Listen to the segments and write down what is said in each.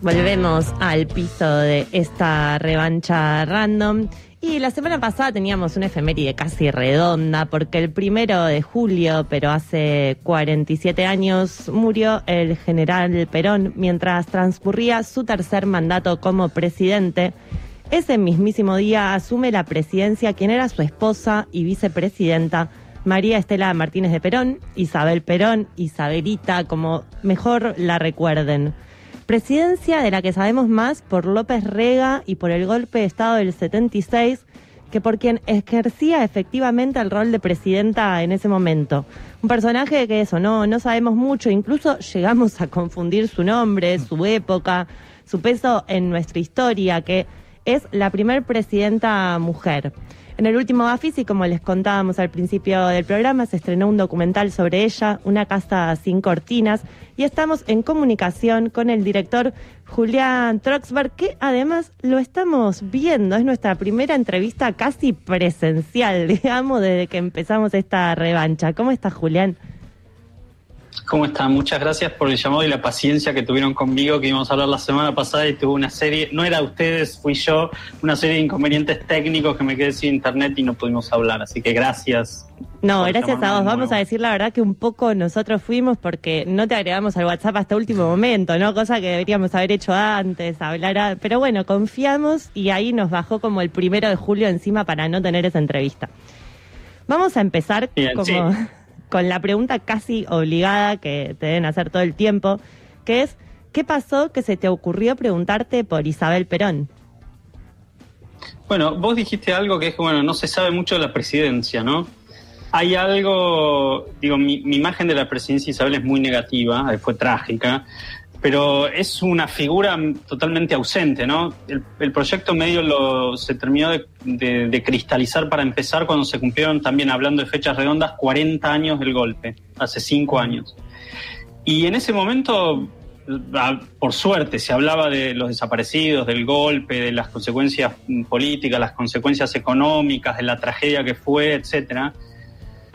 Volvemos al piso de esta revancha random. Y la semana pasada teníamos una efeméride casi redonda, porque el primero de julio, pero hace 47 años, murió el general Perón mientras transcurría su tercer mandato como presidente. Ese mismísimo día asume la presidencia quien era su esposa y vicepresidenta, María Estela Martínez de Perón, Isabel Perón, Isabelita, como mejor la recuerden. Presidencia de la que sabemos más por López Rega y por el golpe de Estado del 76 que por quien ejercía efectivamente el rol de presidenta en ese momento. Un personaje que eso, no, no sabemos mucho, incluso llegamos a confundir su nombre, su época, su peso en nuestra historia, que es la primer presidenta mujer. En el último y como les contábamos al principio del programa, se estrenó un documental sobre ella, Una casa sin cortinas, y estamos en comunicación con el director Julián Troxberg, que además lo estamos viendo, es nuestra primera entrevista casi presencial, digamos, desde que empezamos esta revancha. ¿Cómo estás, Julián? ¿Cómo están? Muchas gracias por el llamado y la paciencia que tuvieron conmigo, que íbamos a hablar la semana pasada y tuve una serie, no era ustedes, fui yo, una serie de inconvenientes técnicos que me quedé sin internet y no pudimos hablar, así que gracias. No, gracias a vos. Vamos a decir la verdad que un poco nosotros fuimos porque no te agregamos al WhatsApp hasta último momento, ¿no? Cosa que deberíamos haber hecho antes, hablar, pero bueno, confiamos y ahí nos bajó como el primero de julio encima para no tener esa entrevista. Vamos a empezar como con la pregunta casi obligada que te deben hacer todo el tiempo, que es, ¿qué pasó que se te ocurrió preguntarte por Isabel Perón? Bueno, vos dijiste algo que es bueno, no se sabe mucho de la presidencia, ¿no? Hay algo, digo, mi, mi imagen de la presidencia de Isabel es muy negativa, fue trágica, pero es una figura totalmente ausente, ¿no? El, proyecto medio lo, se terminó de, cristalizar para empezar cuando se cumplieron también, hablando de fechas redondas, 40 años del golpe, hace 5 años. Y en ese momento, por suerte, se hablaba de los desaparecidos, del golpe, de las consecuencias políticas, las consecuencias económicas, de la tragedia que fue, etcétera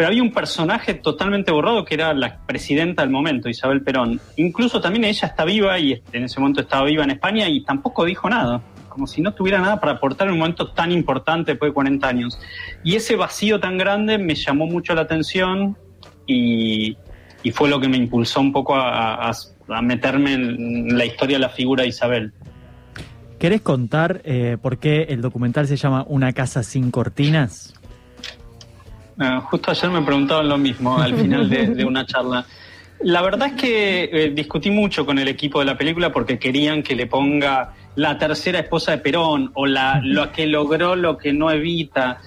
pero había un personaje totalmente borrado que era la presidenta del momento, Isabel Perón. Incluso también ella está viva y en ese momento estaba viva en España y tampoco dijo nada, como si no tuviera nada para aportar en un momento tan importante después de 40 años. Y ese vacío tan grande me llamó mucho la atención y, fue lo que me impulsó un poco a, meterme en la historia de la figura de Isabel. ¿Querés contar eh, por qué el documental se llama Una casa sin cortinas? Ah, justo ayer me preguntaban lo mismo al final de, una charla. La verdad es que eh, discutí mucho con el equipo de la película porque querían que le ponga la tercera esposa de Perón o la lo que logró lo que no evita.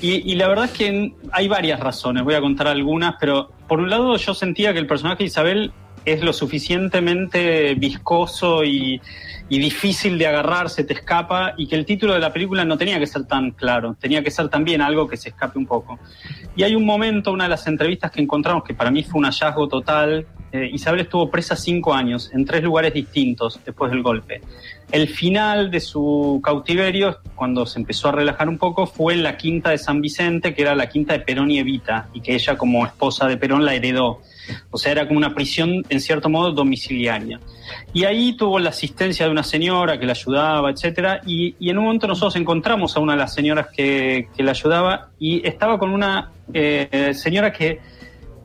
Y, y, la verdad es que hay varias razones, voy a contar algunas, pero por un lado yo sentía que el personaje de Isabel es lo suficientemente viscoso y, difícil de agarrar, se te escapa, y que el título de la película no tenía que ser tan claro, tenía que ser también algo que se escape un poco. Y hay un momento, una de las entrevistas que encontramos, que para mí fue un hallazgo total, eh, Isabel estuvo presa cinco años, en tres lugares distintos después del golpe. El final de su cautiverio, cuando se empezó a relajar un poco, fue en la quinta de San Vicente, que era la quinta de Perón y Evita, y que ella como esposa de Perón la heredó. O sea, era como una prisión, en cierto modo, domiciliaria. Y ahí tuvo la asistencia de una señora que la ayudaba, etcétera, y, en un momento nosotros encontramos a una de las señoras que, que la ayudaba y estaba con una eh, señora que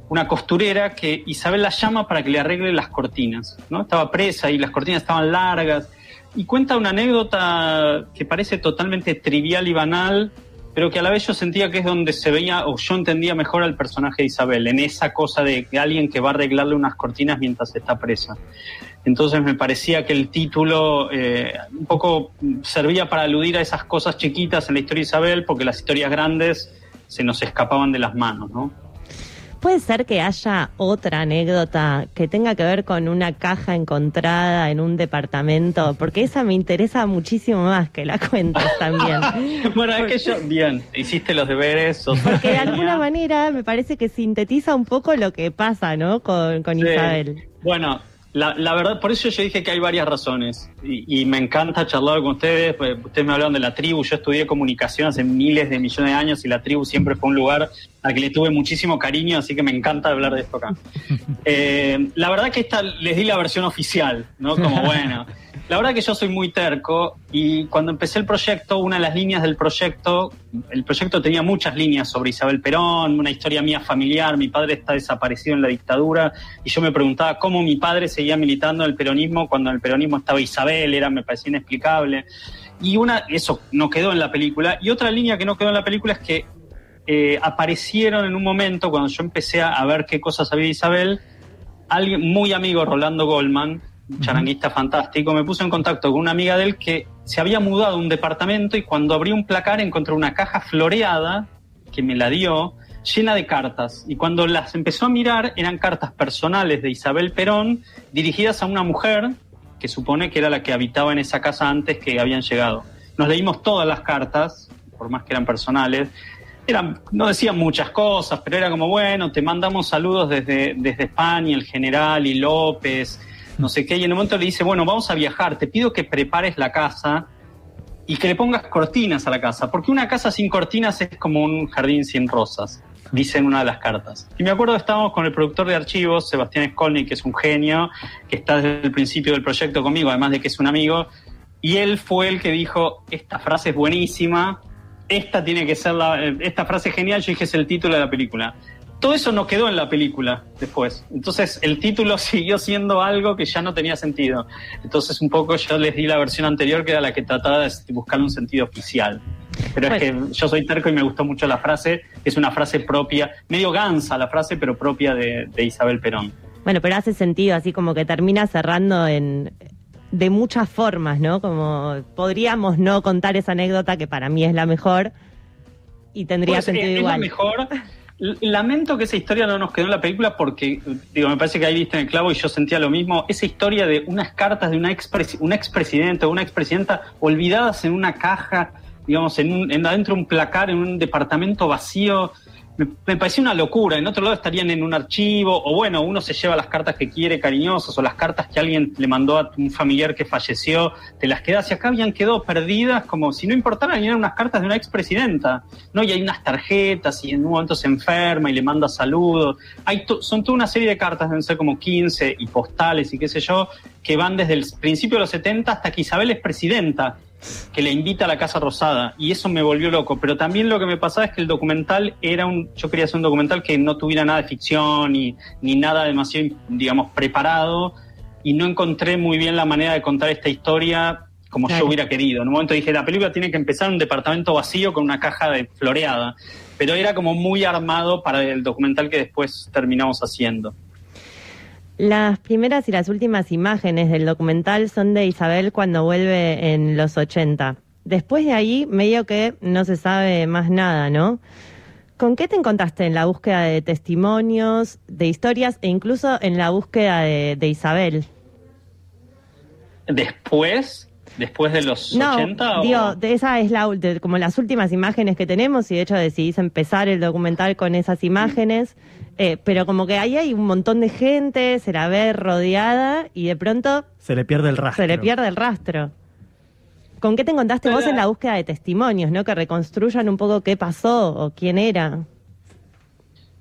una costurera que Isabel la llama para que le arregle las cortinas, ¿no? Estaba presa y las cortinas estaban largas y cuenta una anécdota que parece totalmente trivial y banal, pero que a la vez yo sentía que es donde se veía, o yo entendía mejor al personaje de Isabel, en esa cosa de alguien que va a arreglarle unas cortinas mientras está presa. Entonces me parecía que el título eh, un poco servía para aludir a esas cosas chiquitas en la historia de Isabel, porque las historias grandes se nos escapaban de las manos, ¿no? Puede ser que haya otra anécdota que tenga que ver con una caja encontrada en un departamento, porque esa me interesa muchísimo más que la cuentes también. bueno, es que yo, bien, hiciste los deberes. porque de alguna manera me parece que sintetiza un poco lo que pasa, ¿no? Con, con Isabel. Bueno, la, la, verdad, por eso yo dije que hay varias razones y, me encanta charlar con ustedes. Pues, ustedes me hablaron de la tribu. Yo estudié comunicación hace miles de millones de años y la tribu siempre fue un lugar al que le tuve muchísimo cariño, así que me encanta hablar de esto acá. Eh, la verdad que esta les di la versión oficial, ¿no? Como bueno. La verdad que yo soy muy terco y cuando empecé el proyecto, una de las líneas del proyecto, el proyecto tenía muchas líneas sobre Isabel Perón, una historia mía familiar, mi padre está desaparecido en la dictadura y yo me preguntaba cómo mi padre seguía militando en el peronismo cuando en el peronismo estaba Isabel, era me parecía inexplicable. Y una, eso no quedó en la película. Y otra línea que no quedó en la película es que eh, aparecieron en un momento cuando yo empecé a ver qué cosas sabía Isabel, alguien muy amigo, Rolando Goldman, un charanguista fantástico, me puso en contacto con una amiga de él que se había mudado a un departamento y cuando abrí un placar encontré una caja floreada que me la dio, llena de cartas. Y cuando las empezó a mirar, eran cartas personales de Isabel Perón dirigidas a una mujer que supone que era la que habitaba en esa casa antes que habían llegado. Nos leímos todas las cartas, por más que eran personales. No decían muchas cosas, pero era como, bueno, te mandamos saludos desde, desde España, el general y López, no sé qué, y en un momento le dice, bueno, vamos a viajar, te pido que prepares la casa y que le pongas cortinas a la casa, porque una casa sin cortinas es como un jardín sin rosas, dice en una de las cartas. Y me acuerdo estábamos con el productor de archivos, Sebastián Skolny, que es un genio, que está desde el principio del proyecto conmigo, además de que es un amigo, y él fue el que dijo, esta frase es buenísima, esta tiene que ser la, esta frase genial, yo dije es el título de la película todo eso no quedó en la película después. Entonces el título siguió siendo algo que ya no tenía sentido. Entonces un poco yo les di la versión anterior que era la que trataba de buscar un sentido oficial. Pero es que yo soy terco y me gustó mucho la frase, es una frase propia, medio gansa la frase, pero propia de, Isabel Perón. Bueno, pero hace sentido, así como que termina cerrando en, de muchas formas, ¿no? Como podríamos no contar esa anécdota que para mí es la mejor y tendría pues, sentido es igual. La mejor, Lamento que esa historia no nos quedó en la película porque, digo, me parece que ahí viste en el clavo y yo sentía lo mismo. Esa historia de unas cartas de una expres, un expresidente o una expresidenta olvidadas en una caja, digamos, en, un, en adentro de un placar, en un departamento vacío me, parecía una locura. En otro lado estarían en un archivo, o bueno, uno se lleva las cartas que quiere cariñosas, o las cartas que alguien le mandó a un familiar que falleció, te las quedas. Y acá habían quedado perdidas, como si no importaran, eran unas cartas de una expresidenta. ¿no? Y hay unas tarjetas, y en un momento se enferma y le manda saludos. Hay son toda una serie de cartas, deben ser como 15, y postales y qué sé yo, que van desde el principio de los 70 hasta que Isabel es presidenta que le invita a la Casa Rosada y eso me volvió loco. Pero también lo que me pasaba es que el documental era un, yo quería hacer un documental que no tuviera nada de ficción ni, ni nada demasiado, digamos, preparado y no encontré muy bien la manera de contar esta historia como yo hubiera querido. En un momento dije, la película tiene que empezar en un departamento vacío con una caja de floreada, pero era como muy armado para el documental que después terminamos haciendo. Las primeras y las últimas imágenes del documental son de Isabel cuando vuelve en los 80. Después de ahí, medio que no se sabe más nada, ¿no? ¿Con qué te encontraste en la búsqueda de testimonios, de historias e incluso en la búsqueda de, Isabel? Después, después de los no, 80 digo, esa es la como las últimas imágenes que tenemos y de hecho decidís empezar el documental con esas imágenes. Eh, pero como que ahí hay un montón de gente, se la ve rodeada y de pronto... Se le pierde el rastro. Se le pierde el rastro. ¿Con qué te encontraste vos en la búsqueda de testimonios, no? Que reconstruyan un poco qué pasó o quién era.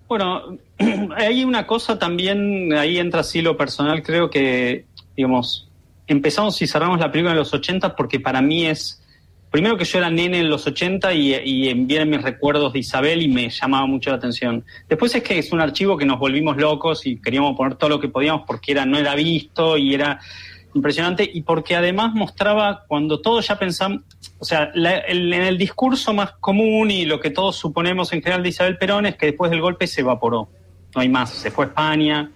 Bueno, hay una cosa también, ahí entra así lo personal, creo que, digamos, empezamos y cerramos la película en los 80 porque para mí es primero que yo era nene en los 80 y, y vienen mis recuerdos de Isabel y me llamaba mucho la atención. Después es que es un archivo que nos volvimos locos y queríamos poner todo lo que podíamos porque era, no era visto y era impresionante y porque además mostraba cuando todos ya pensamos, o sea, en el discurso más común y lo que todos suponemos en general de Isabel Perón es que después del golpe se evaporó, no hay más, se fue a España,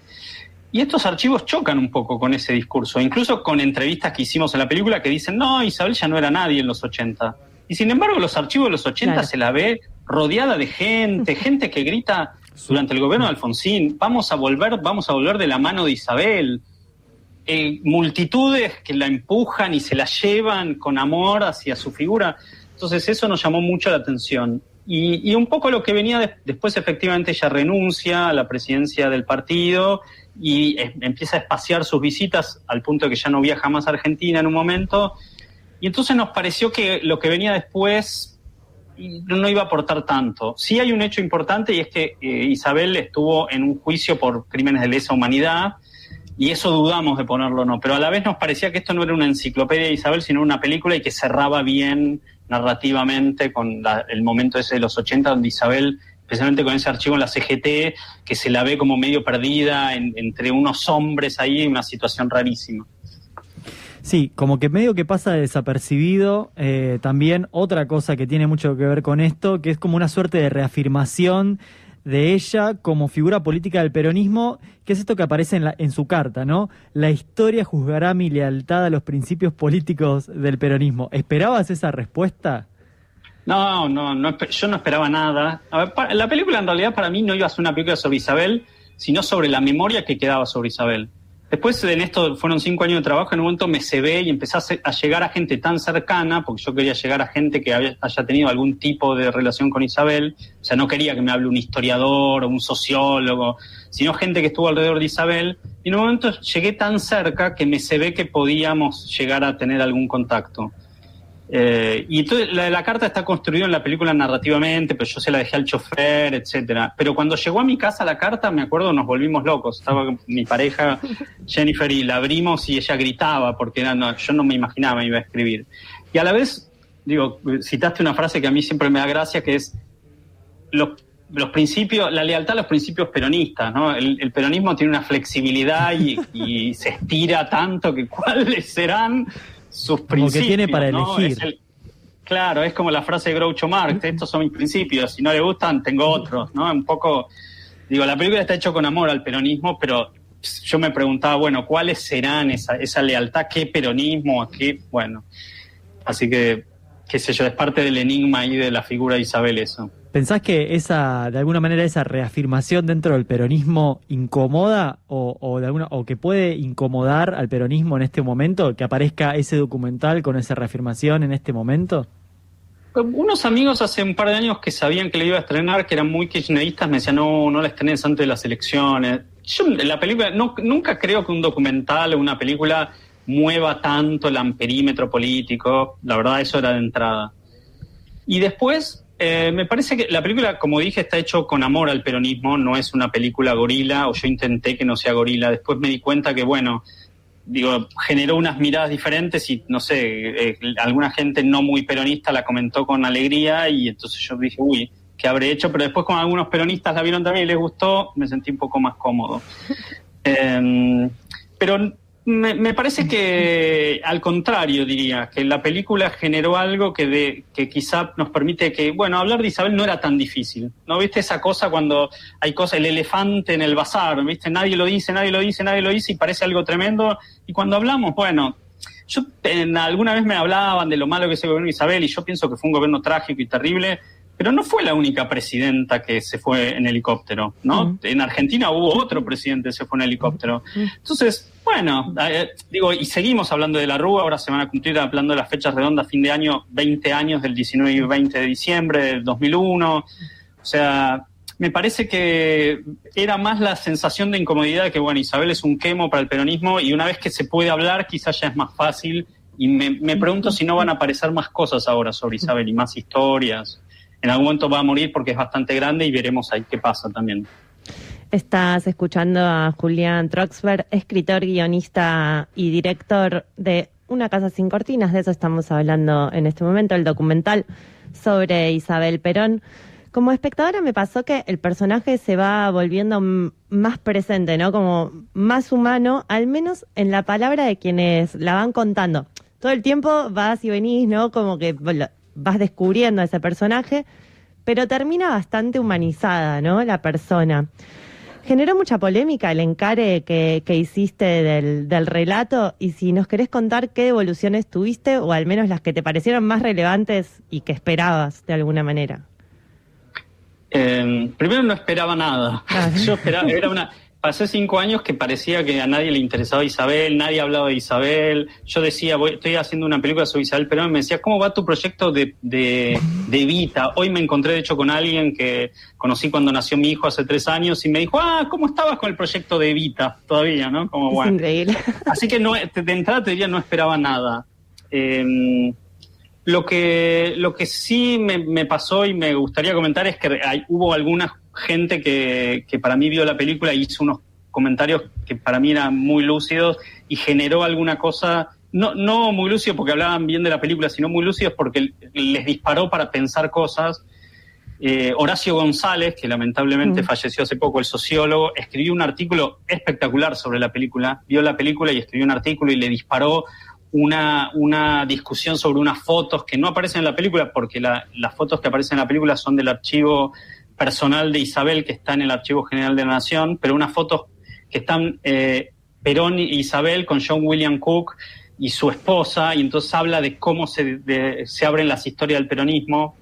y estos archivos chocan un poco con ese discurso, incluso con entrevistas que hicimos en la película que dicen, no, Isabel ya no era nadie en los 80. Y sin embargo, los archivos de los 80 se la ve rodeada de gente, gente que grita durante el gobierno de Alfonsín, vamos a volver, vamos a volver de la mano de Isabel. Eh, multitudes que la empujan y se la llevan con amor hacia su figura. Entonces eso nos llamó mucho la atención. Y, un poco lo que venía después, efectivamente, ella renuncia a la presidencia del partido y empieza a espaciar sus visitas al punto de que ya no viaja más a Argentina en un momento. Y entonces nos pareció que lo que venía después no iba a aportar tanto. Sí hay un hecho importante y es que eh, Isabel estuvo en un juicio por crímenes de lesa humanidad y eso dudamos de ponerlo o no, pero a la vez nos parecía que esto no era una enciclopedia de Isabel, sino una película y que cerraba bien narrativamente con el momento ese de los 80 donde Isabel especialmente con ese archivo en la CGT, que se la ve como medio perdida entre unos hombres ahí, una situación rarísima. Sí, como que medio que pasa desapercibido. Eh, también otra cosa que tiene mucho que ver con esto, que es como una suerte de reafirmación de ella como figura política del peronismo, que es esto que aparece en, la, en su carta, ¿no? La historia juzgará mi lealtad a los principios políticos del peronismo. ¿Esperabas esa respuesta? No, no, no yo no esperaba nada. la película en realidad para mí no iba a ser una película sobre Isabel, sino sobre la memoria que quedaba sobre Isabel. Después en esto fueron cinco años de trabajo, en un momento me cebé y empecé a, llegar a gente tan cercana, porque yo quería llegar a gente que haya tenido algún tipo de relación con Isabel, o sea, no quería que me hable un historiador o un sociólogo, sino gente que estuvo alrededor de Isabel, y en un momento llegué tan cerca que me cebé que podíamos llegar a tener algún contacto. Eh, y entonces la, la, carta está construida en la película narrativamente, pero yo se la dejé al chofer, etcétera. Pero cuando llegó a mi casa la carta, me acuerdo, nos volvimos locos. Estaba mi pareja Jennifer y la abrimos y ella gritaba porque era, yo no me imaginaba iba a escribir. Y a la vez, digo, citaste una frase que a mí siempre me da gracia, que es los, los principios, la lealtad a los principios peronistas, ¿no? El, peronismo tiene una flexibilidad y se estira tanto que cuáles serán sus principios. que tiene para elegir. claro, es como la frase de Groucho Marx, estos son mis principios, si no le gustan, tengo otros, ¿no? Un poco, digo, la película está hecha con amor al peronismo, pero yo me preguntaba, bueno, ¿cuáles serán esa, esa lealtad? ¿Qué peronismo? ¿Qué? Bueno, así que, qué sé yo, es parte del enigma ahí de la figura de Isabel eso. ¿Pensás que esa, de alguna manera, esa reafirmación dentro del peronismo incomoda o, que puede incomodar al peronismo en este momento, que aparezca ese documental con esa reafirmación en este momento? Unos amigos hace un par de años que sabían que le iba a estrenar, que eran muy kirchneristas, me decían, no, no la estrenes antes de las elecciones. Yo, la película, nunca creo que un documental o una película mueva tanto el amperímetro político. La verdad, eso era de entrada. Y después, eh, me parece que la película, como dije, está hecho con amor al peronismo, no es una película gorila, o yo intenté que no sea gorila. Después me di cuenta que, bueno, digo, generó unas miradas diferentes y, no sé, eh, alguna gente no muy peronista la comentó con alegría y entonces yo dije, uy, ¿qué habré hecho? Pero después, como algunos peronistas la vieron también y les gustó, me sentí un poco más cómodo. Em, pero me, parece que al contrario diría, que la película generó algo que, de, que quizá nos permite que, bueno, hablar de Isabel no era tan difícil. ¿No viste esa cosa cuando hay cosas, el elefante en el bazar, ¿viste? Nadie lo dice, nadie lo dice, nadie lo dice y parece algo tremendo. Y cuando hablamos, bueno, yo en, alguna vez me hablaban de lo malo que es el gobierno de Isabel y yo pienso que fue un gobierno trágico y terrible pero no fue la única presidenta que se fue en helicóptero, ¿no? En Argentina hubo otro presidente que se fue en helicóptero. Entonces, bueno, eh, digo, y seguimos hablando de la Rúa, ahora se van a cumplir hablando de las fechas redondas, fin de año, 20 años del 19 y 20 de diciembre del 2001. O sea, me parece que era más la sensación de incomodidad de que, bueno, Isabel es un quemo para el peronismo y una vez que se puede hablar, quizás ya es más fácil. Y me, me pregunto si no van a aparecer más cosas ahora sobre Isabel y más historias en algún momento va a morir porque es bastante grande y veremos ahí qué pasa también. Estás escuchando a Julián Troxberg, escritor, guionista y director de Una casa sin cortinas, de eso estamos hablando en este momento, el documental sobre Isabel Perón. Como espectadora me pasó que el personaje se va volviendo más presente, ¿no? Como más humano, al menos en la palabra de quienes la van contando. Todo el tiempo vas y venís, ¿no? Como que vas descubriendo a ese personaje, pero termina bastante humanizada, ¿no? La persona. Generó mucha polémica el encare que, hiciste del, del, relato y si nos querés contar qué devoluciones tuviste o al menos las que te parecieron más relevantes y que esperabas de alguna manera. Eh, primero no esperaba nada. Ah. Yo esperaba, era una, pasé cinco años que parecía que a nadie le interesaba Isabel, nadie hablaba de Isabel. Yo decía, voy, estoy haciendo una película sobre Isabel pero me decía, ¿cómo va tu proyecto de, de, de Vita? Hoy me encontré, de hecho, con alguien que conocí cuando nació mi hijo hace tres años y me dijo, ah, ¿cómo estabas con el proyecto de Vita? Todavía, ¿no? Como, bueno. increíble. Así que no, de entrada te diría, no esperaba nada. Em, lo que, lo que sí me, me, pasó y me gustaría comentar es que hay, hubo algunas gente que, que, para mí vio la película y hizo unos comentarios que para mí eran muy lúcidos y generó alguna cosa, no, no muy lúcidos porque hablaban bien de la película, sino muy lúcidos porque les disparó para pensar cosas. Eh, Horacio González, que lamentablemente falleció hace poco, el sociólogo, escribió un artículo espectacular sobre la película, vio la película y escribió un artículo y le disparó una, una discusión sobre unas fotos que no aparecen en la película, porque las fotos que aparecen en la película son del archivo personal de Isabel, que está en el Archivo General de la Nación, pero unas fotos que están eh, Perón y Isabel con John William Cook y su esposa, y entonces habla de cómo se, se abren las historias del peronismo,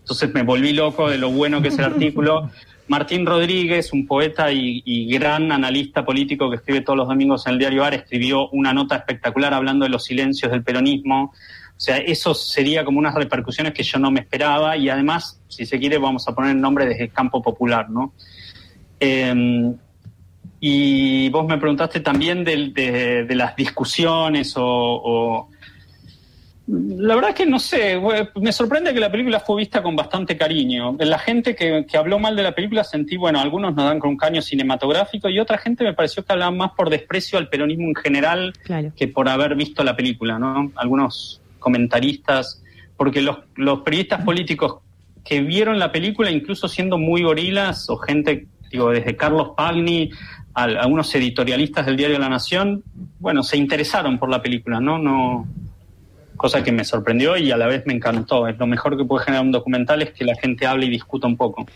entonces me volví loco de lo bueno que es el artículo. Martín Rodríguez, un poeta y, gran analista político que escribe todos los domingos en el diario AR, escribió una nota espectacular hablando de los silencios del peronismo. O sea, eso sería como unas repercusiones que yo no me esperaba y además, si se quiere, vamos a poner el nombre desde el campo popular, ¿no? Em, y vos me preguntaste también de, las discusiones o la verdad es que no sé, me sorprende que la película fue vista con bastante cariño. La gente que, habló mal de la película sentí, bueno, algunos nos dan con un caño cinematográfico y otra gente me pareció que hablaba más por desprecio al peronismo en general que por haber visto la película, ¿no? Algunos comentaristas, porque los, los periodistas políticos que vieron la película, incluso siendo muy gorilas, o gente, digo, desde Carlos Pagni a algunos editorialistas del diario La Nación, bueno, se interesaron por la película, ¿no? No cosa que me sorprendió y a la vez me encantó. Es lo mejor que puede generar un documental es que la gente hable y discuta un poco.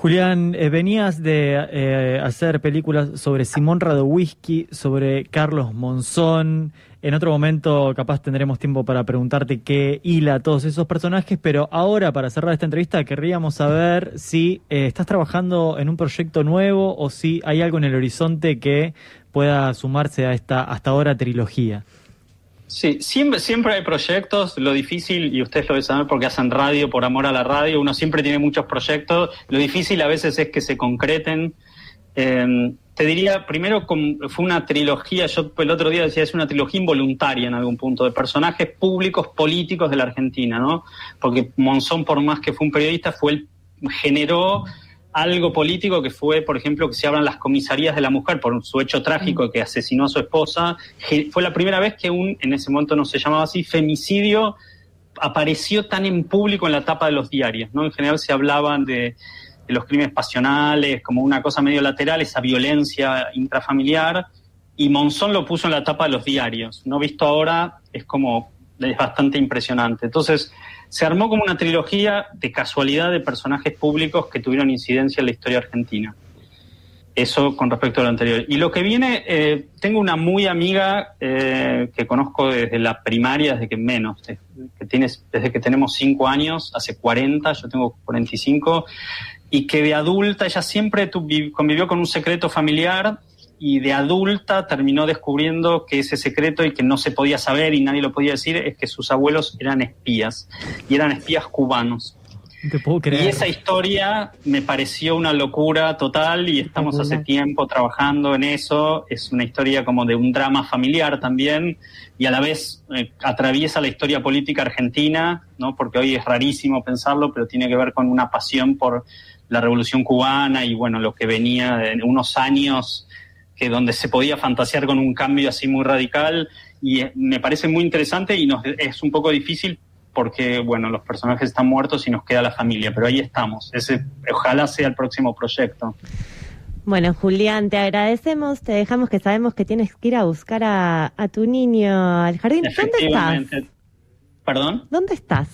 Julián, eh, venías de eh, hacer películas sobre Simón Radowisky, sobre Carlos Monzón. En otro momento capaz tendremos tiempo para preguntarte qué hila todos esos personajes, pero ahora para cerrar esta entrevista querríamos saber si eh, estás trabajando en un proyecto nuevo o si hay algo en el horizonte que pueda sumarse a esta hasta ahora trilogía. Sí, siempre, siempre hay proyectos. Lo difícil, y ustedes lo deben saber porque hacen radio por amor a la radio, uno siempre tiene muchos proyectos. Lo difícil a veces es que se concreten. Em, te diría, primero fue una trilogía, yo el otro día decía, es una trilogía involuntaria en algún punto, de personajes públicos políticos de la Argentina, ¿no? Porque Monzón, por más que fue un periodista, fue el, generó algo político que fue, por ejemplo, que se abran las comisarías de la mujer por su hecho trágico que asesinó a su esposa. Fue la primera vez que un, en ese momento no se llamaba así, femicidio apareció tan en público en la tapa de los diarios, ¿no? En general se hablaban de, de los crímenes pasionales como una cosa medio lateral, esa violencia intrafamiliar, y Monzón lo puso en la tapa de los diarios. No visto ahora, es como, es bastante impresionante. Entonces, se armó como una trilogía de casualidad de personajes públicos que tuvieron incidencia en la historia argentina. Eso con respecto a lo anterior. Y lo que viene, eh, tengo una muy amiga eh, que conozco desde la primaria, desde que menos, que tienes, desde que tenemos cinco años, hace 40, yo tengo 45, y que de adulta ella siempre convivió con un secreto familiar y de adulta terminó descubriendo que ese secreto y que no se podía saber y nadie lo podía decir es que sus abuelos eran espías y eran espías cubanos. Y esa historia me pareció una locura total y estamos hace tiempo trabajando en eso. Es una historia como de un drama familiar también y a la vez eh, atraviesa la historia política argentina, ¿no? porque hoy es rarísimo pensarlo, pero tiene que ver con una pasión por la revolución cubana y bueno, lo que venía de unos años que donde se podía fantasear con un cambio así muy radical y eh, me parece muy interesante y nos, es un poco difícil porque, bueno, los personajes están muertos y nos queda la familia, pero ahí estamos. Ese, ojalá sea el próximo proyecto. Bueno, Julián, te agradecemos, te dejamos que sabemos que tienes que ir a buscar a, a tu niño al jardín. ¿Dónde estás? ¿Perdón? ¿Dónde estás?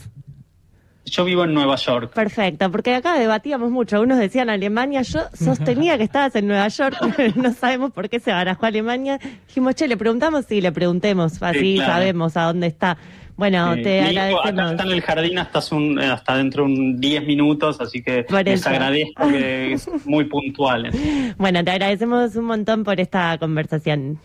Yo vivo en Nueva York. Perfecto, porque acá debatíamos mucho. Unos decían Alemania, yo sostenía que estabas en Nueva York, no sabemos por qué se barajó a Alemania. Dijimos, che, le preguntamos, sí, le preguntemos, así sabemos a dónde está. Bueno, te agradecemos. está en el jardín hasta, un, hasta dentro de un 10 minutos, así que les agradezco que es muy puntual. Bueno, te agradecemos un montón por esta conversación.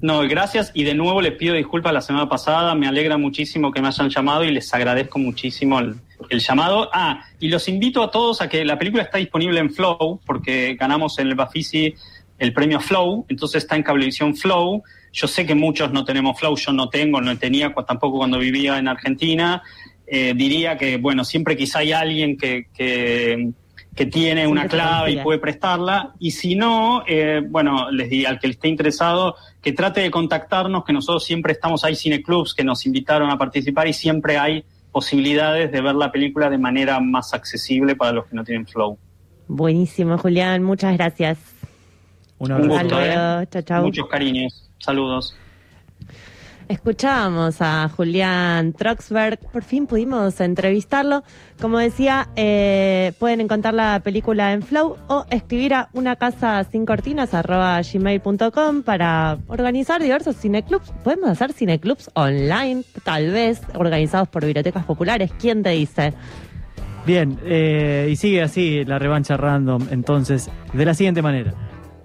No, gracias y de nuevo les pido disculpas la semana pasada, me alegra muchísimo que me hayan llamado y les agradezco muchísimo el, llamado. Ah, y los invito a todos a que la película está disponible en Flow, porque ganamos en el Bafisi el premio Flow, entonces está en Cablevisión Flow. Yo sé que muchos no tenemos Flow, yo no tengo, no tenía tampoco cuando vivía en Argentina. Eh, diría que, bueno, siempre quizá hay alguien que que tiene Sí, una que clave y puede prestarla. Y si no, eh, bueno, les di al que esté interesado que trate de contactarnos, que nosotros siempre estamos, hay cineclubs que nos invitaron a participar y siempre hay posibilidades de ver la película de manera más accesible para los que no tienen flow. Buenísimo, Julián. Muchas gracias. Un Un abrazo. Hasta gusto. ¿eh? Chau, chau. Muchos cariños. Saludos. Escuchábamos a Julián Troxberg, por fin pudimos entrevistarlo. Como decía, eh, pueden encontrar la película en Flow o escribir a una casa sin cortinas gmail.com para organizar diversos cineclubs. Podemos hacer cineclubs online, tal vez, organizados por bibliotecas populares. ¿Quién te dice? Bien, eh, y sigue así la revancha random, entonces, de la siguiente manera.